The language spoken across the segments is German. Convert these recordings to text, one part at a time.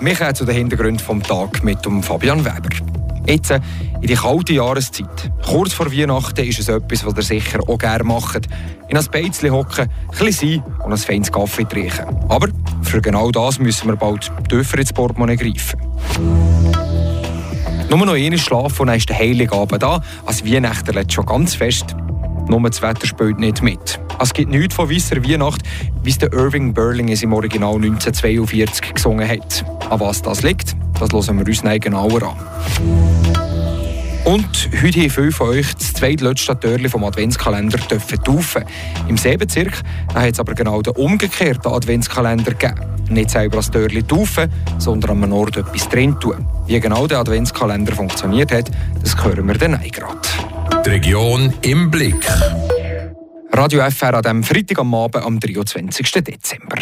Wir kommen zu den Hintergründen vom Tag mit dem Fabian Weber. Jetzt, in die kalte Jahreszeit, kurz vor Weihnachten, ist es etwas, was ihr sicher auch gerne macht. In ein Beizchen hocken, ein sein und ein feines Kaffee trinken. Aber für genau das müssen wir bald tiefer ins Portemonnaie greifen. Nur noch eine schlafen und dann ist der Heiligabend da. Als Weihnachten schon ganz fest. Nur das Wetter spielt nicht mit. Es gibt nichts von weißer Weihnacht, wie es der Irving Berling im Original 1942 gesungen hat. An was das liegt, das hören wir uns genauer an. Und heute haben viele von euch das zweitletzte Türchen vom Adventskalender dürfen taufen. Im Seebezirk hat es aber genau den umgekehrten Adventskalender gegeben. Nicht selber das Türchen taufen, sondern an einem Ort etwas drin tun. Wie genau der Adventskalender funktioniert hat, das hören wir dann gerade. Die Region im Blick. Radio FR an diesem Freitag am Abend am 23. Dezember.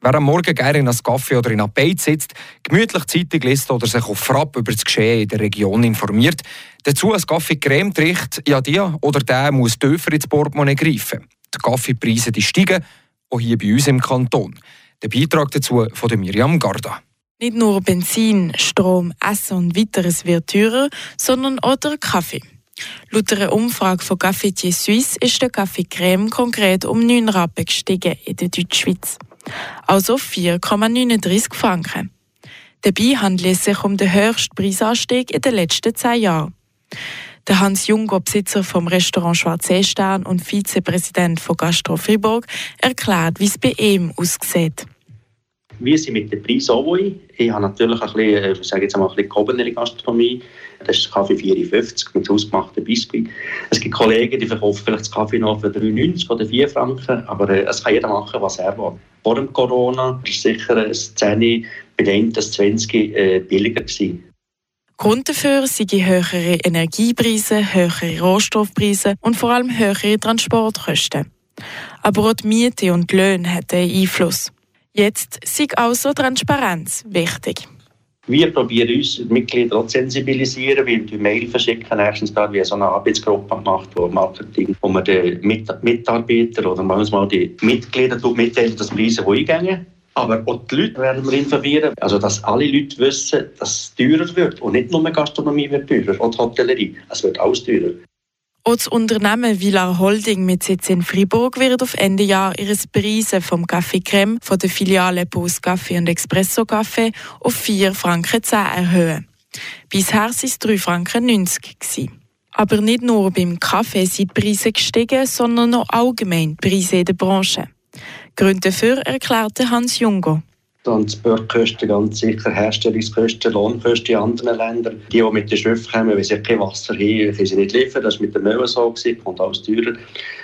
Wer am Morgen gerne in einem Kaffee oder in einem Beiz sitzt, gemütlich Zeitung liest oder sich auf Frapp über das Geschehen in der Region informiert, dazu ein Kaffee Creme trinkt, ja der oder der muss tiefer ins Portemonnaie greifen. Die Kaffeepreise die steigen, auch hier bei uns im Kanton. Der Beitrag dazu von Miriam Garda. Nicht nur Benzin, Strom, Essen und weiteres wird teurer, sondern auch der Kaffee. Laut einer Umfrage von Cafetier Suisse ist der Kaffee Creme konkret um 9 Rappen gestiegen in der Deutschschweiz. Also 4,39 Franken. Dabei handelt es sich um den höchsten Preisanstieg in den letzten zehn Jahren. Der Hans Junger, Besitzer vom Restaurant Schwarzseestern und Vizepräsident von Gastro Fribourg, erklärt, wie es bei ihm aussieht. Wir sind mit dem Preis auch Ich habe natürlich ein bisschen, äh, ich sage jetzt mal, ein bisschen gehobenere Gastronomie. Das ist Kaffee 54 mit hausgemachten Biskuit. Es gibt Kollegen, die verkaufen vielleicht das Kaffee noch für 3,90 oder 4 Franken, aber äh, es kann jeder machen, was er will. Vor dem Corona war sicher ein 10, bei dem das 20 äh, billiger gewesen. Grund dafür sind höhere Energiepreise, höhere Rohstoffpreise und vor allem höhere Transportkosten. Aber auch die Miete und die Löhne haben einen Einfluss. Jetzt ist also Transparenz wichtig. Wir probieren uns die Mitglieder auch zu sensibilisieren, weil wir Mail verschicken. Erstens da wie so eine Arbeitsgruppe gemacht, wo Marketing, wo man den Mitarbeiter oder manchmal die Mitglieder mitteilen, dass Preise die eingehen. Aber auch die Leute werden wir informieren, also dass alle Leute wissen, dass es teurer wird. Und nicht nur Gastronomie wird teurer, auch die Hotellerie. Es wird alles teurer. Auch das Unternehmen Villar Holding mit Sitz in Fribourg wird auf Ende Jahr ihre Preise vom Café Creme von der Filiale Post Café und Espresso Café auf 4 Franken 10 erhöhen. Bisher waren es 3 Franken 90 gewesen. Aber nicht nur beim Kaffee sind die Preise gestiegen, sondern auch allgemein die Preise in der Branche. Gründe dafür erklärte Hans Jungo. Transportkosten ganz sicher, Herstellungskosten, Lohnkosten in anderen Ländern. Die, die mit den Schiffen kommen, weil sie kein Wasser haben, können sie nicht liefern. Das war mit der Müll so, gewesen, kommt alles teurer.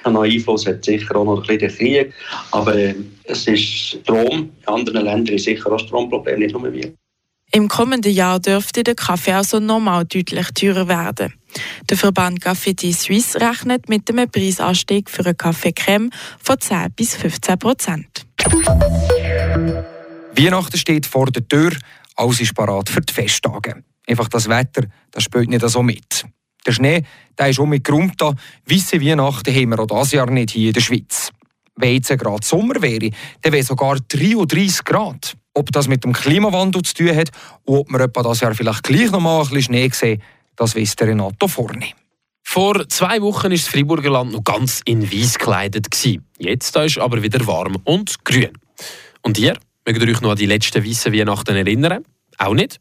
Ein Einfluss hat sicher auch noch ein bisschen der Krieg. Aber äh, es ist Strom. In anderen Ländern ist sicher auch Stromproblem, nicht nur wir. Im kommenden Jahr dürfte der Kaffee also nochmal deutlich teurer werden. Der Verband Café Suisse rechnet mit einem Preisanstieg für einen Kaffee Creme von 10 bis 15 Prozent. Weihnachten steht vor der Tür, alles ist parat für die Festtage. Einfach das Wetter, das spielt nicht so mit. Der Schnee, der ist um geräumt da. Weisse Weihnachten haben wir auch dieses Jahr nicht hier in der Schweiz. Wenn jetzt gerade Sommer wäre, dann wäre sogar 33 Grad. Ob das mit dem Klimawandel zu tun hat und ob wir etwa das Jahr vielleicht gleich noch mal ein bisschen Schnee sehen, das wisst Renato vorne. Vor zwei Wochen war das Friburger Land noch ganz in weiß gekleidet. Jetzt ist aber wieder warm und grün. Und ihr? Mögt ihr euch noch an die letzten weißen Weihnachten erinnern? Auch nicht?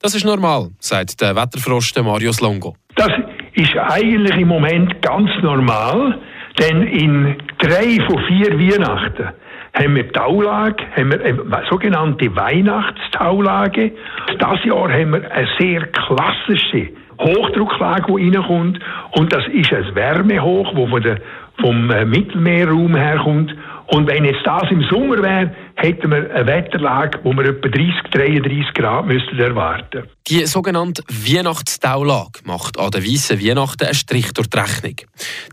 Das ist normal, sagt der Wetterfrost Marius Longo. Das ist eigentlich im Moment ganz normal, denn in drei von vier Weihnachten haben wir Taulage, haben wir sogenannte Weihnachtstaulage. Das Jahr haben wir eine sehr klassische Hochdrucklage, die reinkommt. Und das ist ein Wärmehoch, das vom äh, Mittelmeerraum herkommt. Und wenn jetzt das im Sommer wäre, hätten wir eine Wetterlage, wo wir etwa 30, 33 Grad müssten erwarten Die sogenannte Weihnachtstaulage macht an der weißen Weihnachten einen Strich durch die Rechnung.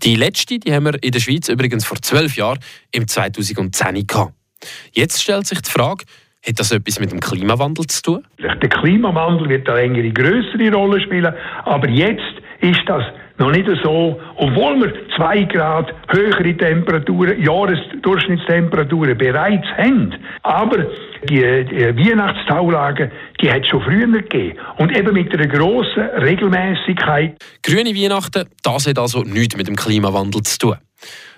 Die letzte die haben wir in der Schweiz übrigens vor zwölf Jahren, im 2010 gehabt. Jetzt stellt sich die Frage, hat das etwas mit dem Klimawandel zu tun? Der Klimawandel wird eine längere, größere Rolle spielen, aber jetzt ist das noch nicht so, obwohl wir zwei Grad höhere Temperaturen, Jahresdurchschnittstemperaturen bereits haben. Aber die, die Weihnachtstaulagen, die hat es schon früher gegeben. Und eben mit einer grossen Regelmäßigkeit. Grüne Weihnachten, das hat also nichts mit dem Klimawandel zu tun.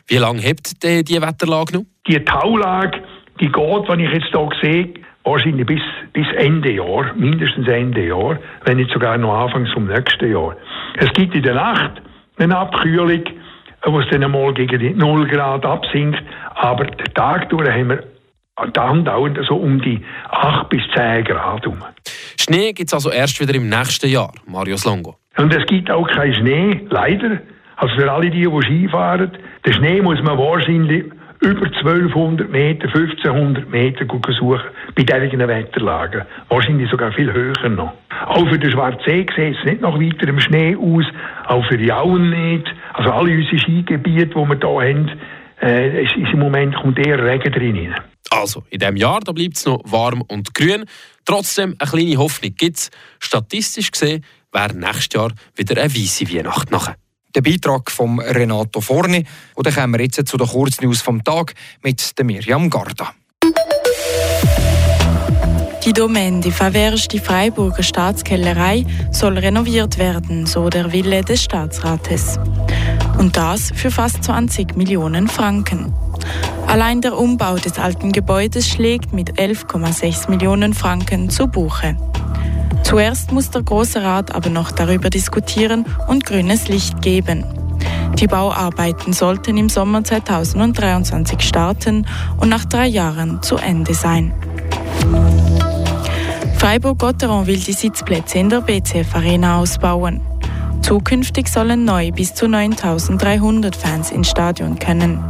Wie lange hebt die, die Wetterlage noch? Die Taulage, die geht, wenn ich jetzt hier sehe, wahrscheinlich bis, bis Ende Jahr, mindestens Ende Jahr, wenn nicht sogar noch Anfang zum nächsten Jahr. Es gibt in der Nacht eine Abkühlung, wo es dann einmal gegen die 0 Grad absinkt, aber den Tag durch haben wir dann dauert so um die 8 bis 10 Grad um. Schnee gibt es also erst wieder im nächsten Jahr, Marius Longo. Und es gibt auch keinen Schnee, leider. Also für alle die, die Skifahren, den Schnee muss man wahrscheinlich über 1200 Meter, 1500 Meter suchen bei diesen Wetterlagen. Wahrscheinlich sogar viel höher noch. Auch für den Schwarzsee sieht es nicht nach weiterem Schnee aus, auch für die Auen nicht. Also alle unsere Skigebiete, die wir hier haben, äh, ist, ist im Moment kommt eher Regen drin. Also, in diesem Jahr bleibt es noch warm und grün. Trotzdem, eine kleine Hoffnung gibt es. Statistisch gesehen wäre nächstes Jahr wieder eine weisse Weihnacht nachher. Der Beitrag von Renato Forni. Und dann kommen wir jetzt zu den Kurznews vom Tag mit der Miriam Garda. Die Domain die verwehrschte Freiburger Staatskellerei soll renoviert werden, so der Wille des Staatsrates. Und das für fast 20 Millionen Franken. Allein der Umbau des alten Gebäudes schlägt mit 11,6 Millionen Franken zu Buche. Zuerst muss der Große Rat aber noch darüber diskutieren und grünes Licht geben. Die Bauarbeiten sollten im Sommer 2023 starten und nach drei Jahren zu Ende sein. Freiburg-Gotteron will die Sitzplätze in der BCF Arena ausbauen. Zukünftig sollen neu bis zu 9300 Fans ins Stadion können.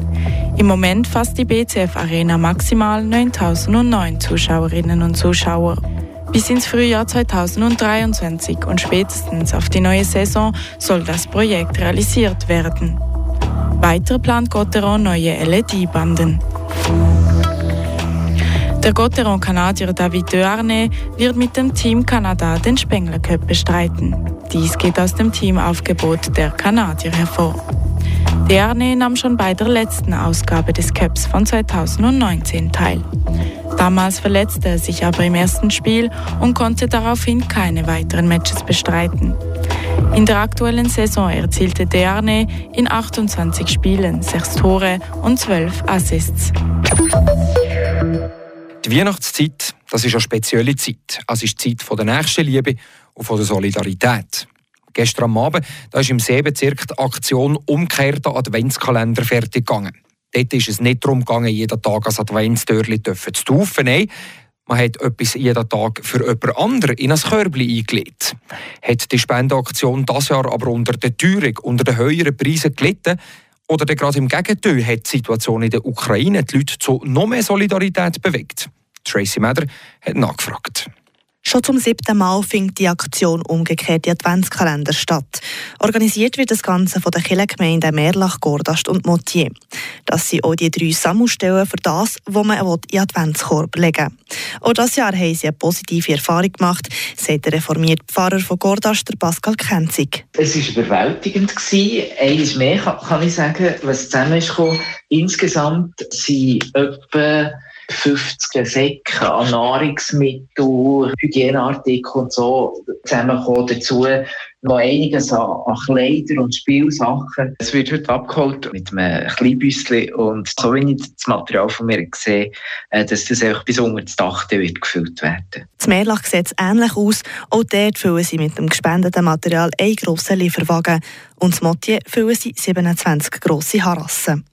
Im Moment fasst die BCF Arena maximal 9009 Zuschauerinnen und Zuschauer. Bis ins Frühjahr 2023 und spätestens auf die neue Saison soll das Projekt realisiert werden. Weiter plant Gotteron neue LED-Banden. Der Gotteron-Kanadier David Dearnay wird mit dem Team Kanada den Spengler Cup bestreiten. Dies geht aus dem Teamaufgebot der Kanadier hervor. Dearnay nahm schon bei der letzten Ausgabe des Cups von 2019 teil. Damals verletzte er sich aber im ersten Spiel und konnte daraufhin keine weiteren Matches bestreiten. In der aktuellen Saison erzielte Dearnay in 28 Spielen 6 Tore und 12 Assists. Die Weihnachtszeit, das ist eine spezielle Zeit. Es ist die Zeit der Nächstenliebe und von der Solidarität. Gestern am Abend da ist im Seebezirk die Aktion «Umkehrter Adventskalender» fertig gegangen. Dort ist es nicht darum gegangen, jeden Tag als Adventstürli zu taufen. Nein, man hat etwas jeden Tag für jemand anderen in ein Körbchen eingelegt. Hat die Spendeaktion das Jahr aber unter der Teuerung, unter den höheren Preisen gelitten, oder gerade im Gegenteil hat die Situation in der Ukraine die Leute zu noch mehr Solidarität bewegt? Tracy Meder hat nachgefragt. Schon zum siebten Mal findet die Aktion Umgekehrte Adventskalender statt. Organisiert wird das Ganze von den Kirchengemeinden Merlach, Gordast und Motier. Das sind auch die drei Sammelstellen für das, was man in den Adventskorb legen will. Auch dieses Jahr haben sie eine positive Erfahrung gemacht, sagt der reformierte Pfarrer von Gordast, Pascal Kenzig. Es war überwältigend. Eines mehr kann ich sagen, was zusammen ist. Insgesamt sind etwa 50 Säcke an Nahrungsmitteln, Hygieneartikeln und so zusammengekommen. Dazu noch einiges an, an Kleider und Spielsachen. Es wird heute abgeholt mit einem Kleinbüsschen und so wie ich das Material von mir sehe, äh, dass das einfach bis unter das Dach wird gefüllt werden. Das Meerlach sieht ähnlich aus. Auch dort füllen sie mit dem gespendeten Material einen grossen Lieferwagen und das Motier füllen sie 27 grosse Harassen.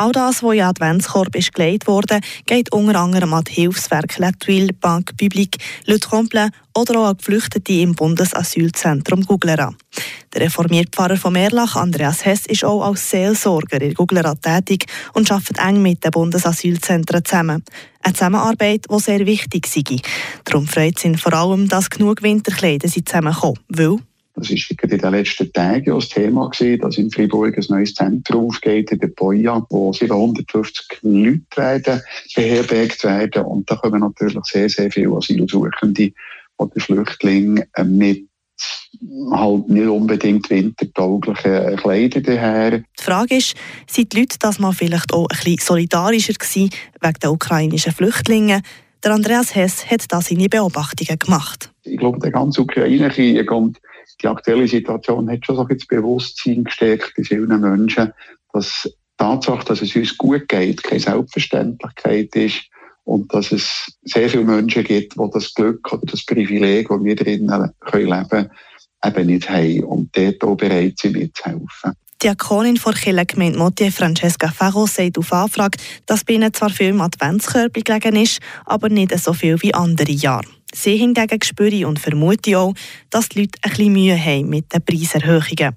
All das, was in Adventskorb ist gelegt wurde, geht unter anderem an die Hilfswerke L'Atuile, Banque Publique, Le Tremplin oder auch an Geflüchtete im Bundesasylzentrum Guglera. Der reformierte Pfarrer von Merlach, Andreas Hess, ist auch als Seelsorger in Guglera tätig und arbeitet eng mit den Bundesasylzentren zusammen. Eine Zusammenarbeit, die sehr wichtig sei. Darum freut es ihn vor allem, dass genug Winterkleider zusammenkommen, weil das war in den letzten Tagen das Thema, gewesen, dass in Fribourg ein neues Zentrum aufgeht, in der Boya, wo 750 Leute werden, beherbergt werden. Und da kommen natürlich sehr, sehr viele Asylsuchende oder Flüchtlinge mit halt nicht unbedingt wintertaugliche Kleider daher. Die Frage ist, sind die Leute das mal vielleicht auch ein bisschen solidarischer gewesen wegen der ukrainischen Flüchtlinge? Der Andreas Hess hat da seine Beobachtungen gemacht. Ich glaube, der ganze Ukraine-Krieg und die aktuelle Situation hat schon so ein Bewusstsein gestärkt bei vielen Menschen, dass die Tatsache, dass es uns gut geht, keine Selbstverständlichkeit ist und dass es sehr viele Menschen gibt, die das Glück oder das Privileg, das wir drinnen leben können, eben nicht haben und dort auch bereit sind, mitzuhelfen. Die Diakonin vor Kirchengemeinde Motier, Francesca Ferro, sagt auf Anfrage, dass bei ihnen zwar viel im Adventskörper gelegen ist, aber nicht so viel wie andere Jahre. Sie hingegen spüre und vermute auch, dass die Leute ein bisschen Mühe haben mit den Preiserhöhungen.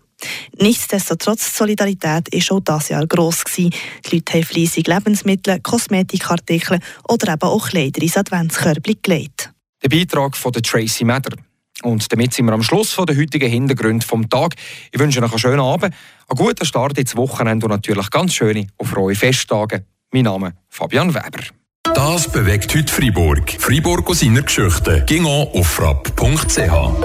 Nichtsdestotrotz, Solidarität war auch dieses Jahr gross. Gewesen. Die Leute haben fleissig Lebensmittel, Kosmetikartikel oder eben auch Kleider ins Adventskörbchen gelegt. Der Beitrag von Tracy Mather. Und damit sind wir am Schluss von der heutigen Hintergründe vom Tag. Ich wünsche euch einen schönen Abend, einen guten Start ins Wochenende und natürlich ganz schöne und frohe Festtage. Mein Name ist Fabian Weber. Das bewegt heute Freiburg. Freiburg aus seiner Geschichte. Ging auf frapp.ch.